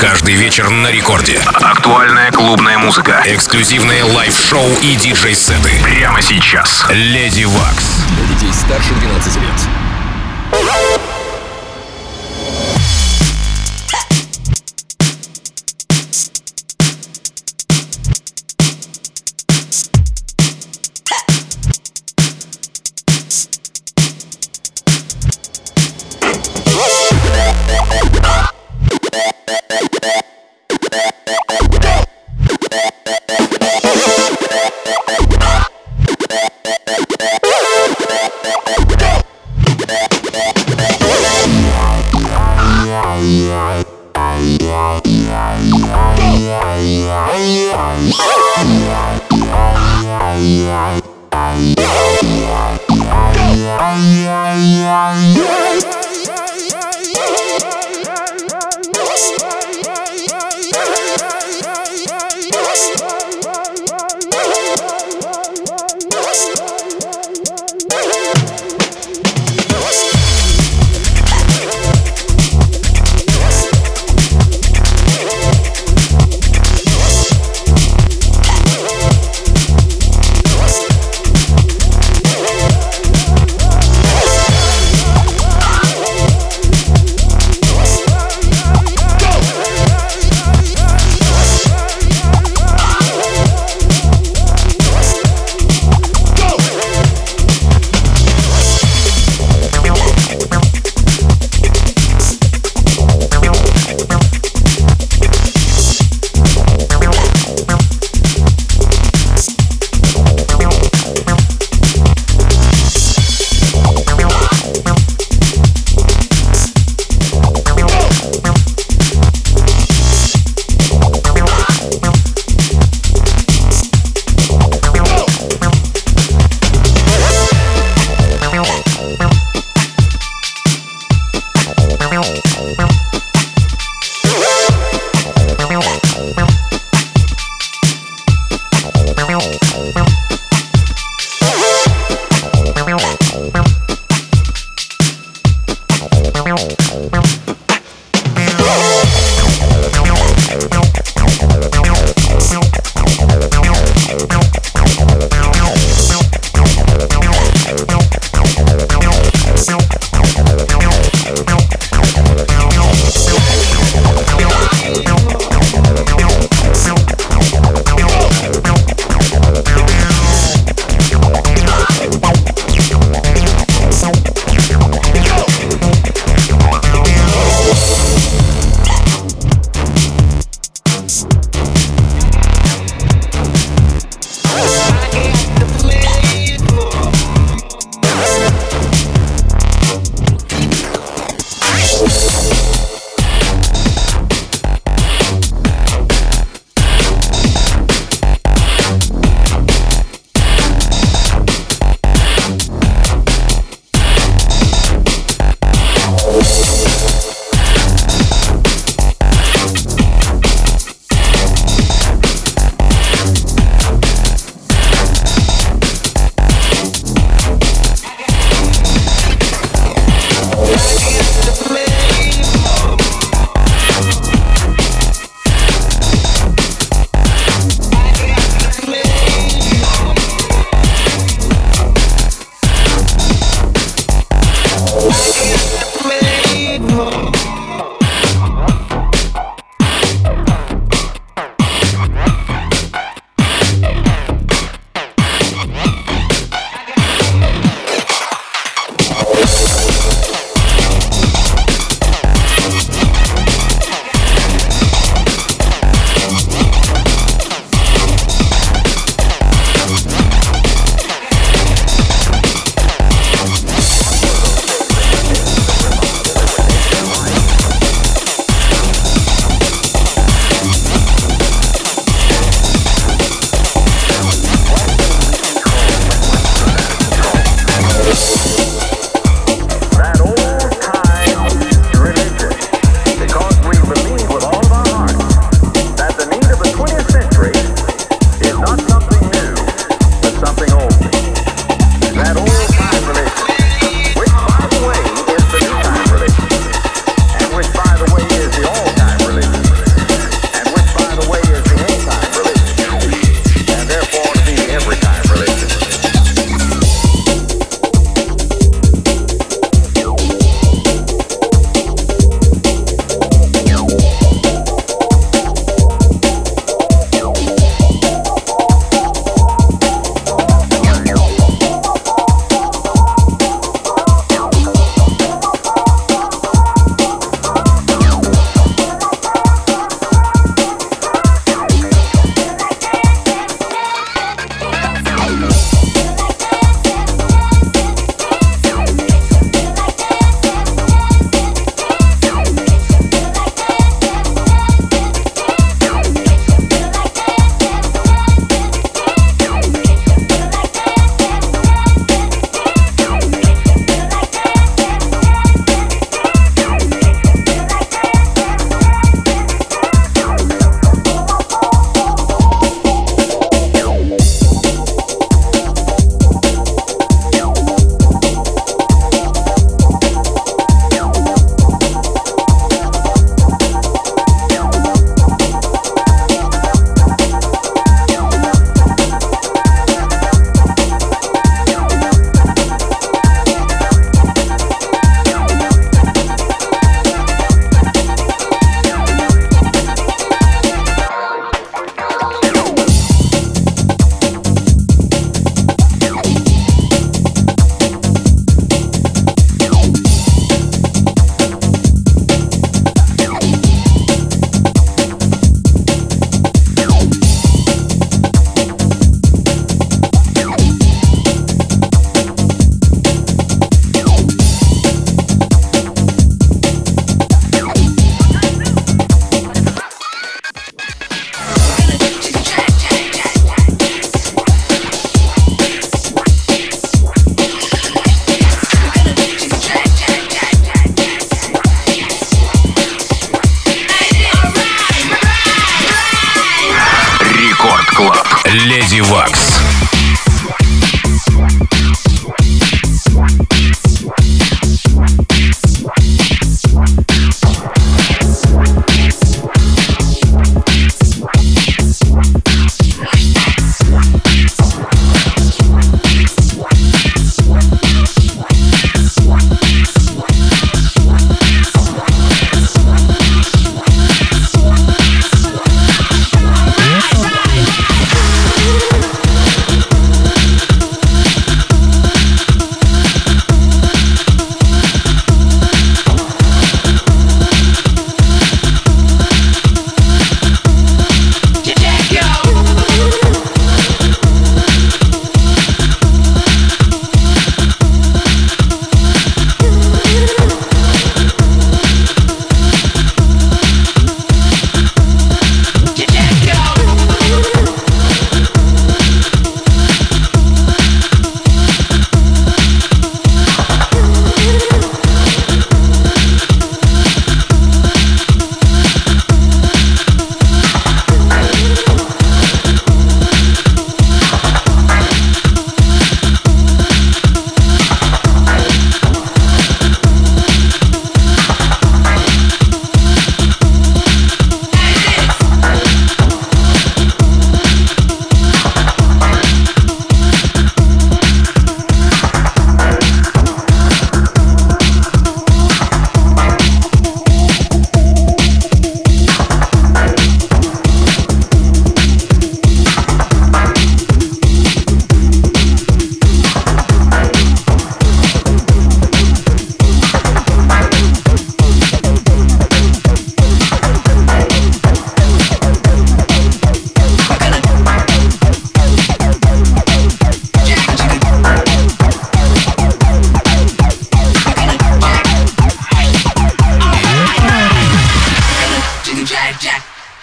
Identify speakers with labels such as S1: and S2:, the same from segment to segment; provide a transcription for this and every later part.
S1: Каждый вечер на рекорде. Актуальная клубная музыка. Эксклюзивные лайв-шоу и диджей-сеты. Прямо сейчас. Леди Вакс.
S2: Для детей старше 12 лет.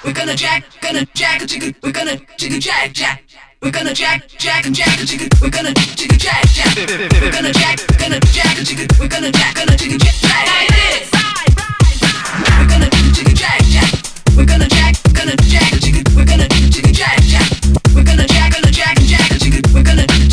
S1: We're gonna jack, gonna jack a jigga, we're gonna jigga jack jack. We're gonna jack, jack and jack a jigga, we're gonna jigga jack jack. We're gonna jack, gonna jack a jigga, we're gonna jack, gonna jigga jack jack. Like this. We're gonna jigga jack jack. We're gonna jack, gonna jack a jigga, we're gonna jigga jack jack. We're gonna jack, gonna jack and jack a jigga, we're gonna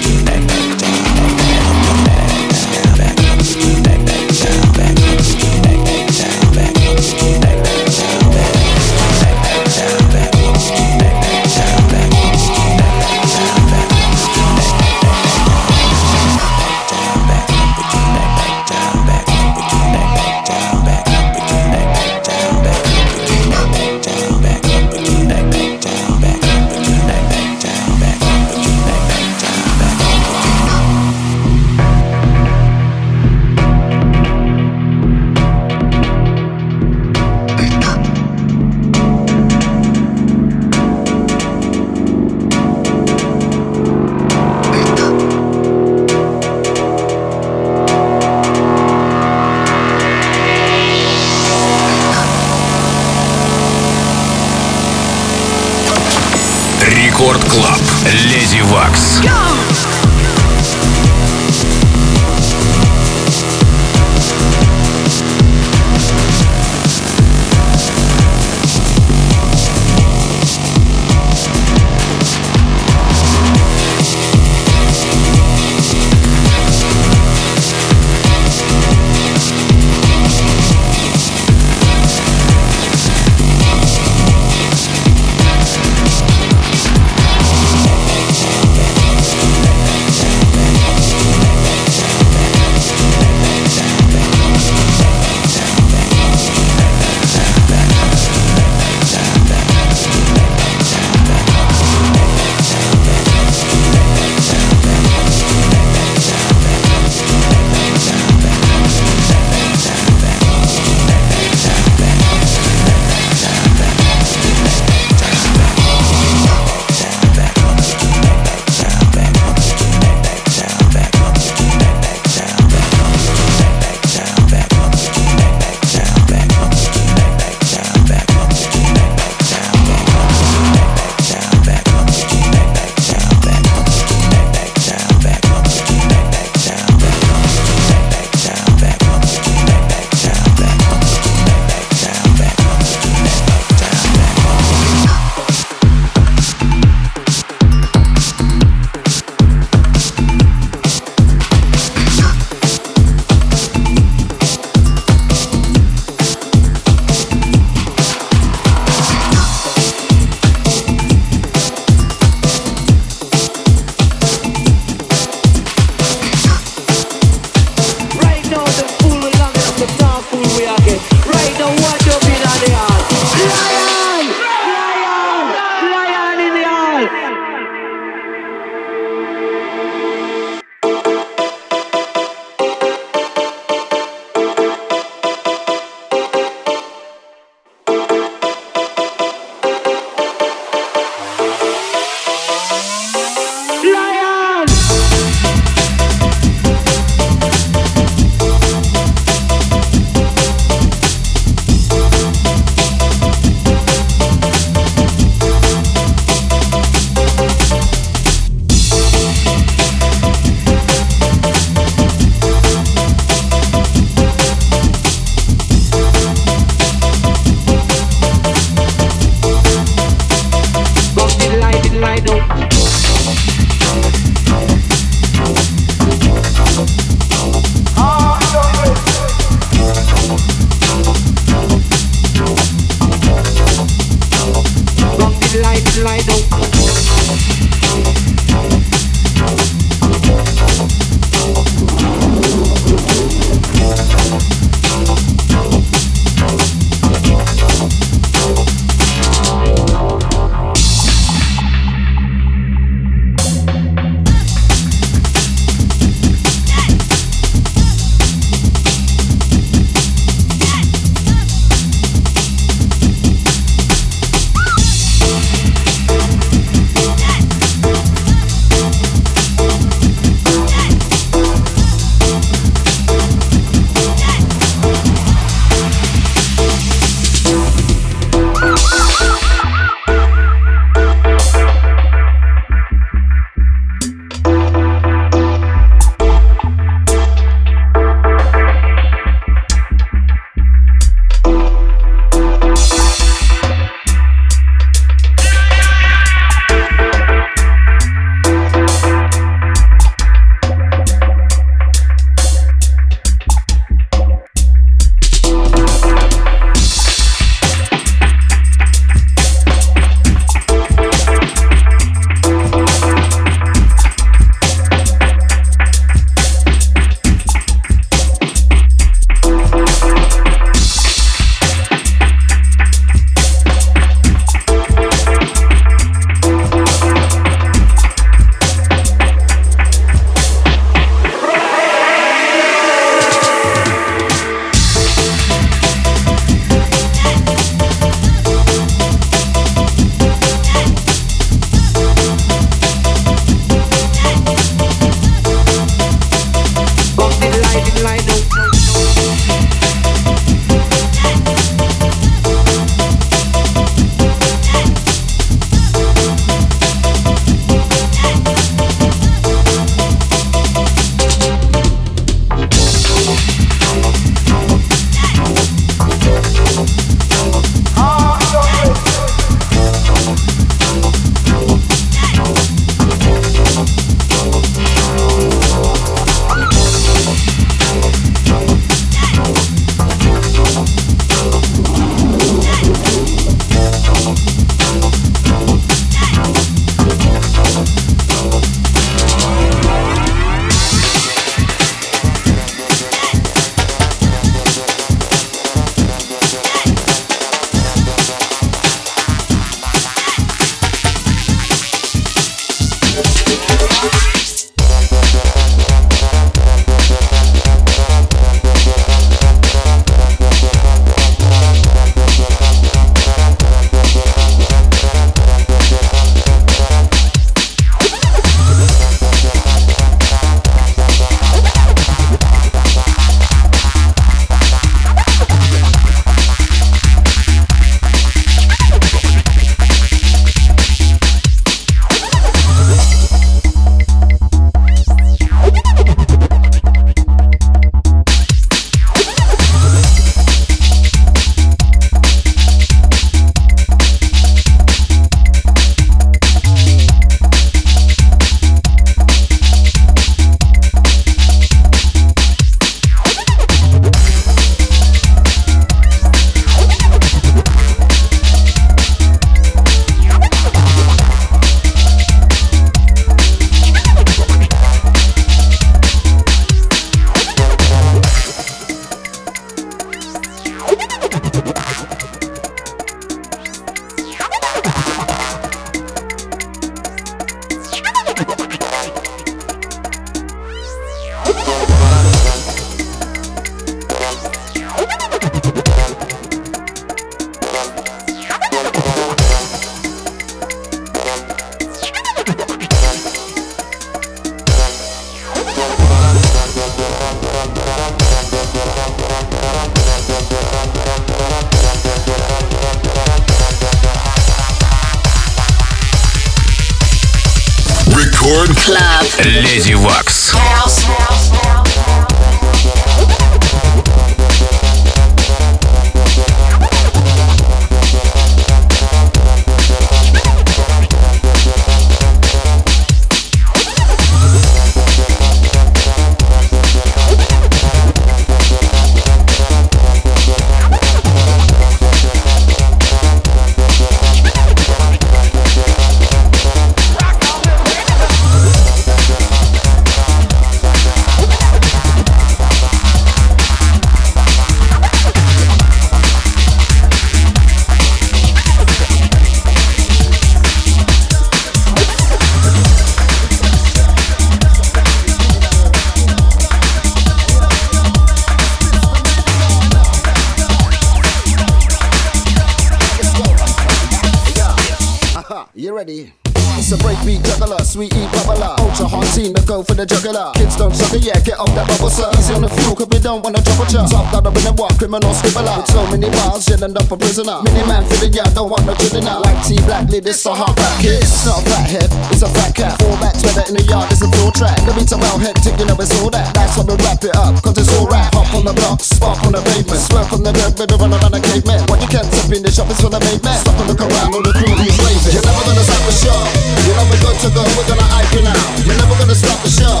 S3: criminal scribbler. With so many bars, you'll end up a prisoner. Mini man for the yard, don't want no criminal. Like T black lid, it's a hard back kid. It's not a fat head, it's a fat cat. Four backs, better in the yard, it's a floor track. The beats are well hectic, you know it's all that. That's why we wrap it up, cause it's all rap. On the block, spark on the pavement. Swerve on the dirt, better run around the caveman. What you can't step in the shop is for the main man. Stop and look around, all the crew who's raving. You're never gonna stop the show. You're never good to go, we're gonna hype you now. You're never gonna stop the show.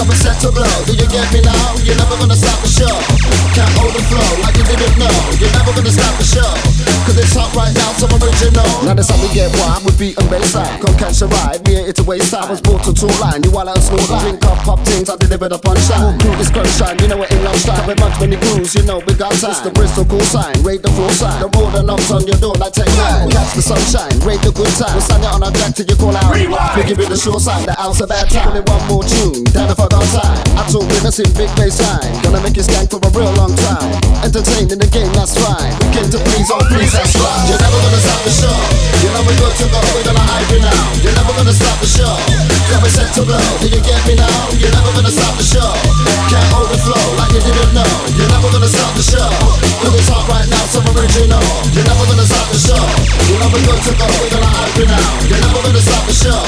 S3: Come and set to blow. Do you get me now? You're never gonna stop the show. Can't hold the flow like you didn't know. You're never gonna stop the show. It's hot right now, some original. Now that's how we get wild with beat and line. Come catch a ride, we ain't here to waste time. I was brought to two line, you while out slow line. Drink up, pop things, I deliver the punchline. Crew is crunch shine, you know it ain't long time. With much when you cruise, you know we got time. It's the Bristol cool sign, rate the full sign. The road and knocks on your door like take nine. Catch the sunshine, rate the good time. We'll stand it on our jack till you call out. Rewind. We give you the sure sign, the out's a bad time. Only one more tune, down if I got time. I told winners in big bass line. Gonna make you skank for a real long time. Entertain in the game, that's fine. We came to please, oh please, that's You're never gonna stop the show. You we to go, we're gonna hype now. You're never gonna stop the show. Me set to blow, do you get me now? You're never gonna stop the show. Can't hold the flow like you didn't know. You're never gonna stop the show. Hot right now, original. You're never gonna stop the show. You we to go, we're gonna hype now. You're never gonna stop the show.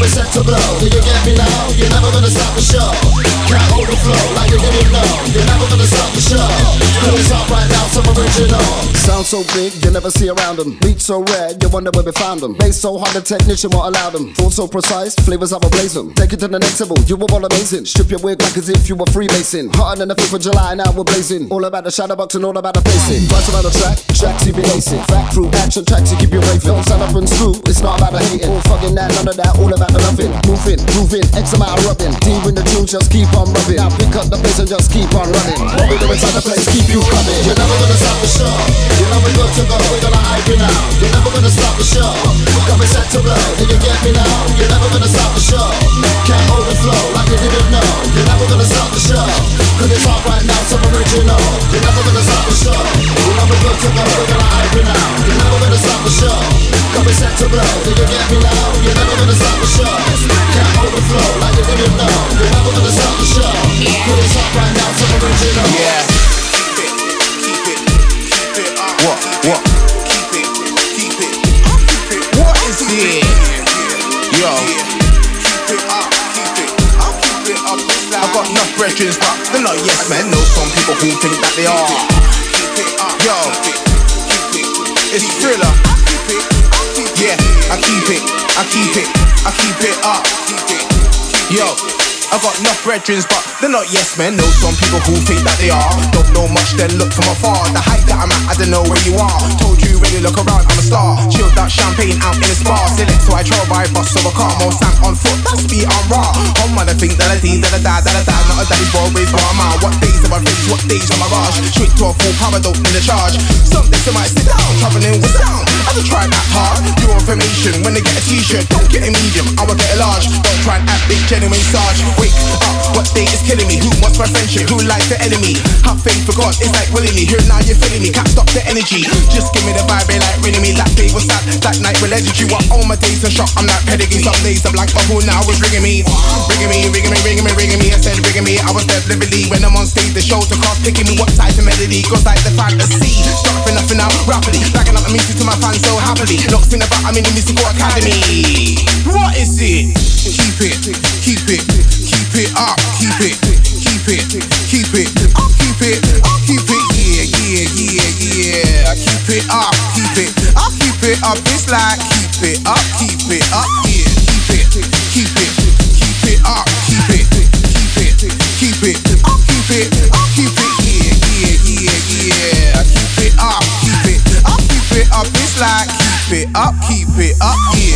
S3: Me set to blow, do you get me now? You're never gonna stop the show. Can't hold the flow like you didn't know. You're never gonna stop the show. Hot right now, original. Sound so big, you never see around them. Beats so rare, you wonder where we found them. Bass so hard, the technician won't allow them. Thoughts so precise, flavors have a blaze them. Take it to the next level, you were all amazing. Strip your wig like as if you were freemason. Hotter than the 5th of July, now we're blazing. All about the shadow box and all about the pacing. Price about the track, tracks you be lacing. Fact through action tracks you keep you raving. Don't stand up and screw, it's not about the hating. All fucking that, none of that, all about the loving. Moving, moving, X amount of rubbing. Deep in the tunes, just keep on rubbing. Now pick up the pace and just keep on running. What we do inside the place, keep you coming. You're never gonna stop the show. You're never good to go, we're. You're never gonna stop the show. Come and set to blow, you get me now? You're never gonna stop the show. Can't hold the flow like you didn't know. You're never gonna stop the show. Cause it's hot right now, so original. You're never gonna stop the show. We're never gonna stop the show. Come and set to blow, do you get me now? You're never gonna stop the show. Can't hold like you didn't know. You're never gonna stop the show. Cause it's hot right now, so original.
S4: Yeah. Got enough brethren, but they're not yes men. Know some people who think that they are. Yo. It's thriller. Yeah, I keep it, I keep it, I keep it up. Yo. I got enough brethren, but they're not yes men. Know some people who think that they are. Don't know much, then look from afar. The height that I'm at, I don't know where you are. Told you really look around, I'm a star. Chilled out champagne out in the spa. Select so I trail by bus of a car. More sand on foot, that's speed, I'm raw. Home man, I think that I think that I die, that I die. Not a daddy's boy, raised by a. What days am I face? What days am I rush? Straight to a full power, don't need a charge. Some I might sit down, traveling with sound. I don't try act hard. Your information when they get a t-shirt, don't get a medium, I will get a large. Don't try and act big, genuine sarge. Wake up, what day is killing me? Who wants my friendship? Who likes the enemy? Have faith for God, it's like willingly. Here now you're feeling me, can't stop the energy. Just give me the vibe vibe like ringing me that day was sad. That night we you What all my days are shot. I'm not pedigree. Some days I'm like, but who now was ringing me, ringing me, ringing me, ringing me, ringing me. I said ringing me. I was dead liberally when I'm on stage. The show to cross picking me what type of melody goes like the fantasy. Stop for nothing now rapidly, backing up the music to my fans so happily. Not sing about I'm in the musical academy. What is it? Keep it, keep it, keep it up, keep it, keep it, keep it. Keep it, keep it. Yeah, yeah, yeah, yeah. Keep it up, up. It's like keep it up, keep it up. Yeah, keep it, keep it, keep it up, keep it, keep it, keep it. I'll keep it, I'll keep it. Yeah, yeah, yeah, yeah. Keep it up, keep it. I'll keep it up. It's like keep it up, keep it up. Yeah.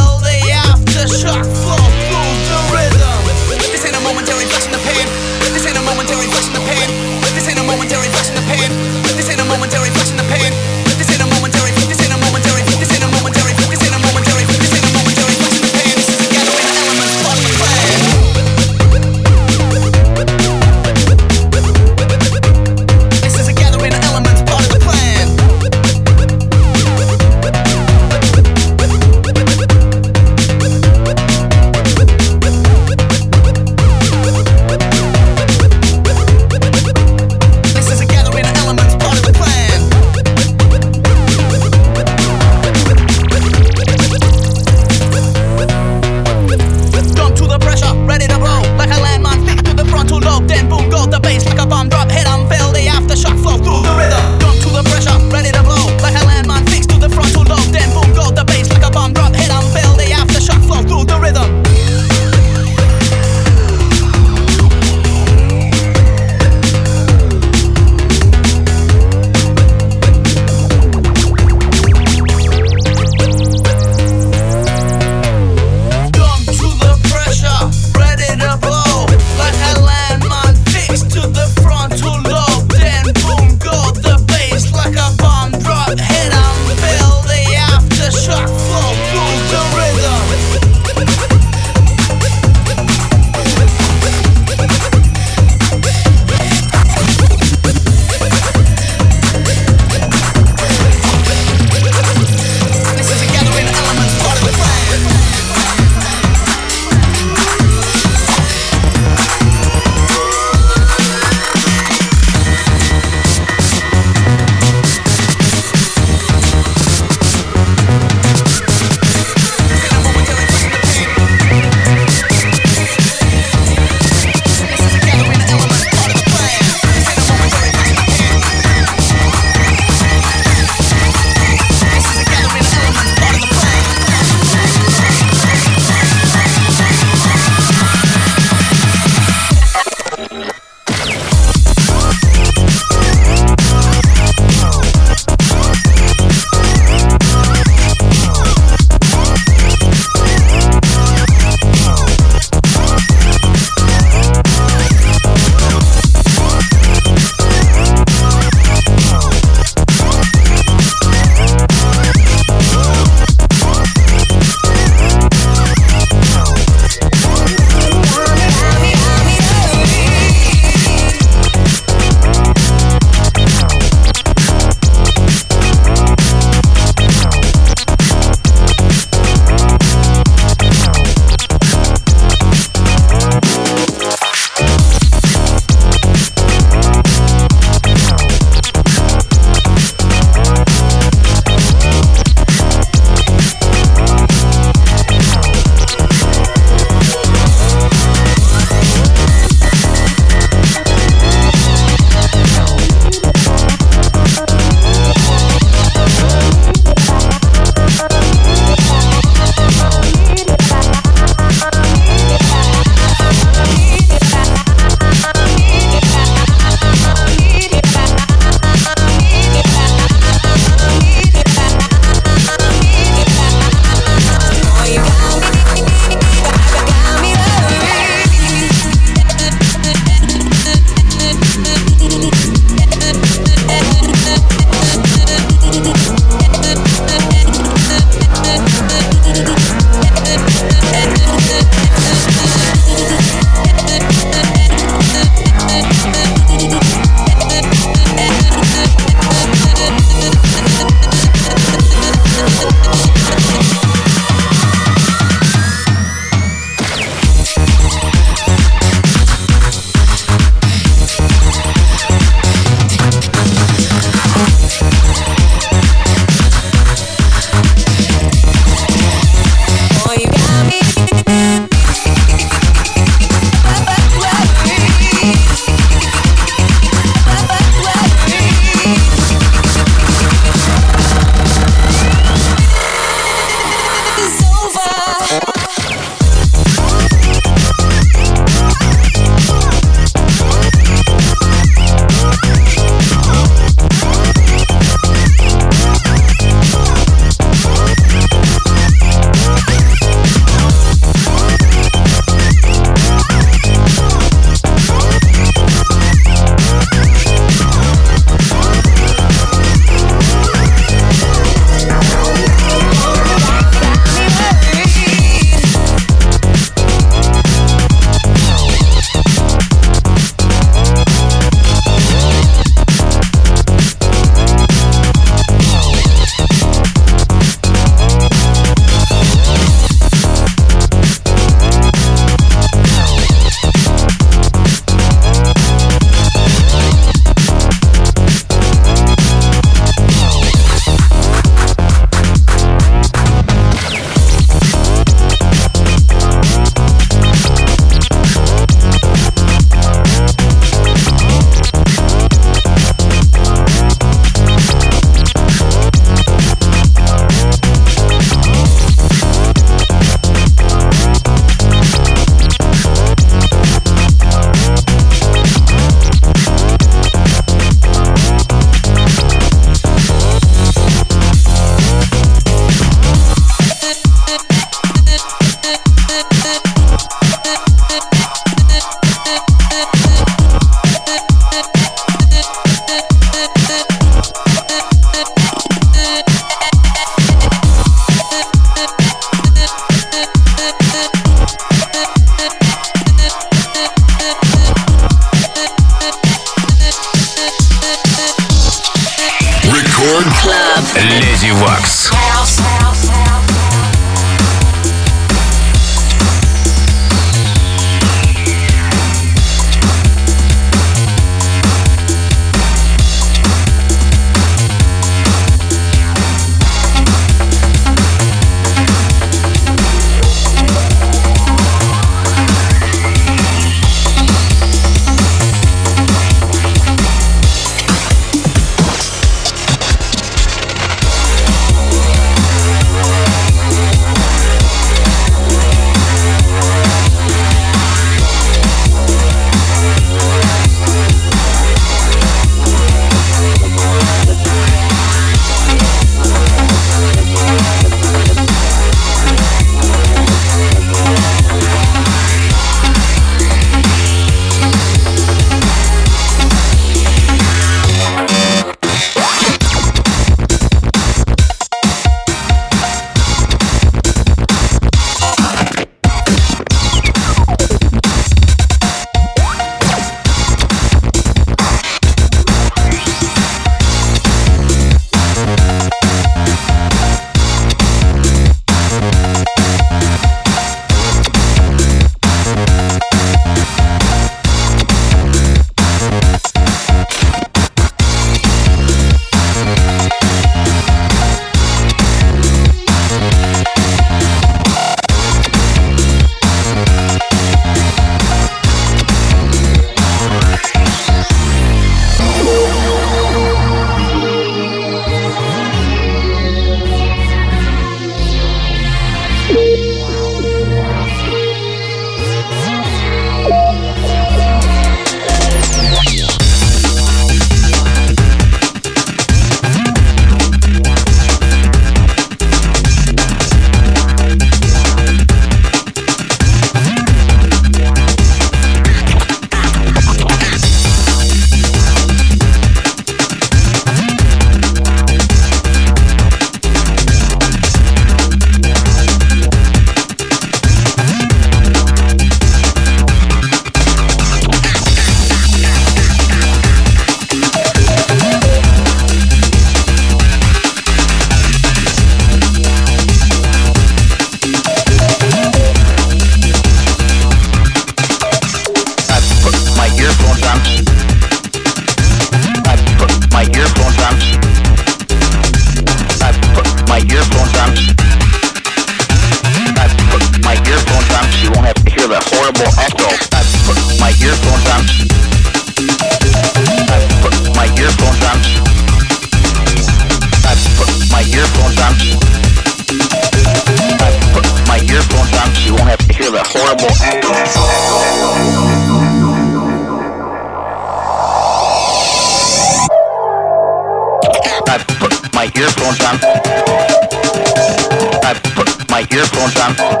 S5: Earphones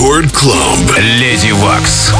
S1: Рекорд Клаб. Леди Вакс.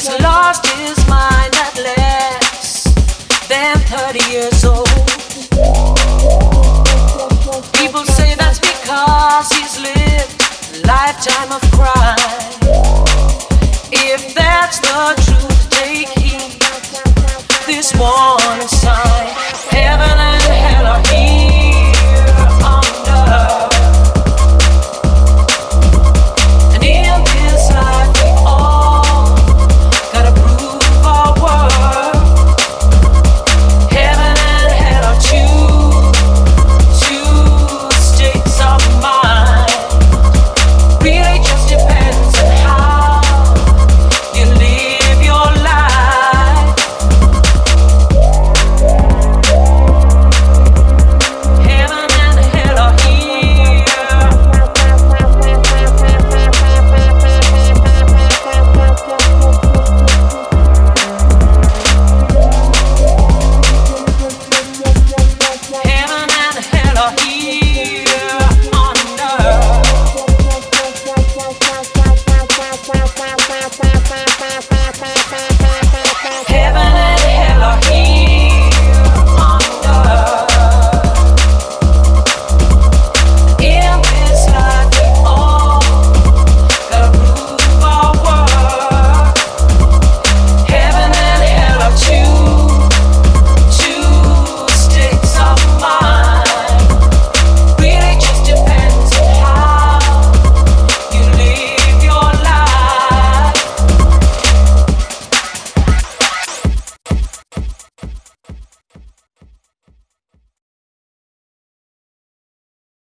S6: He's lost his mind at less than 30 years old. People say that's because he's lived a lifetime of crime. If that's the truth, take heed. This one sign,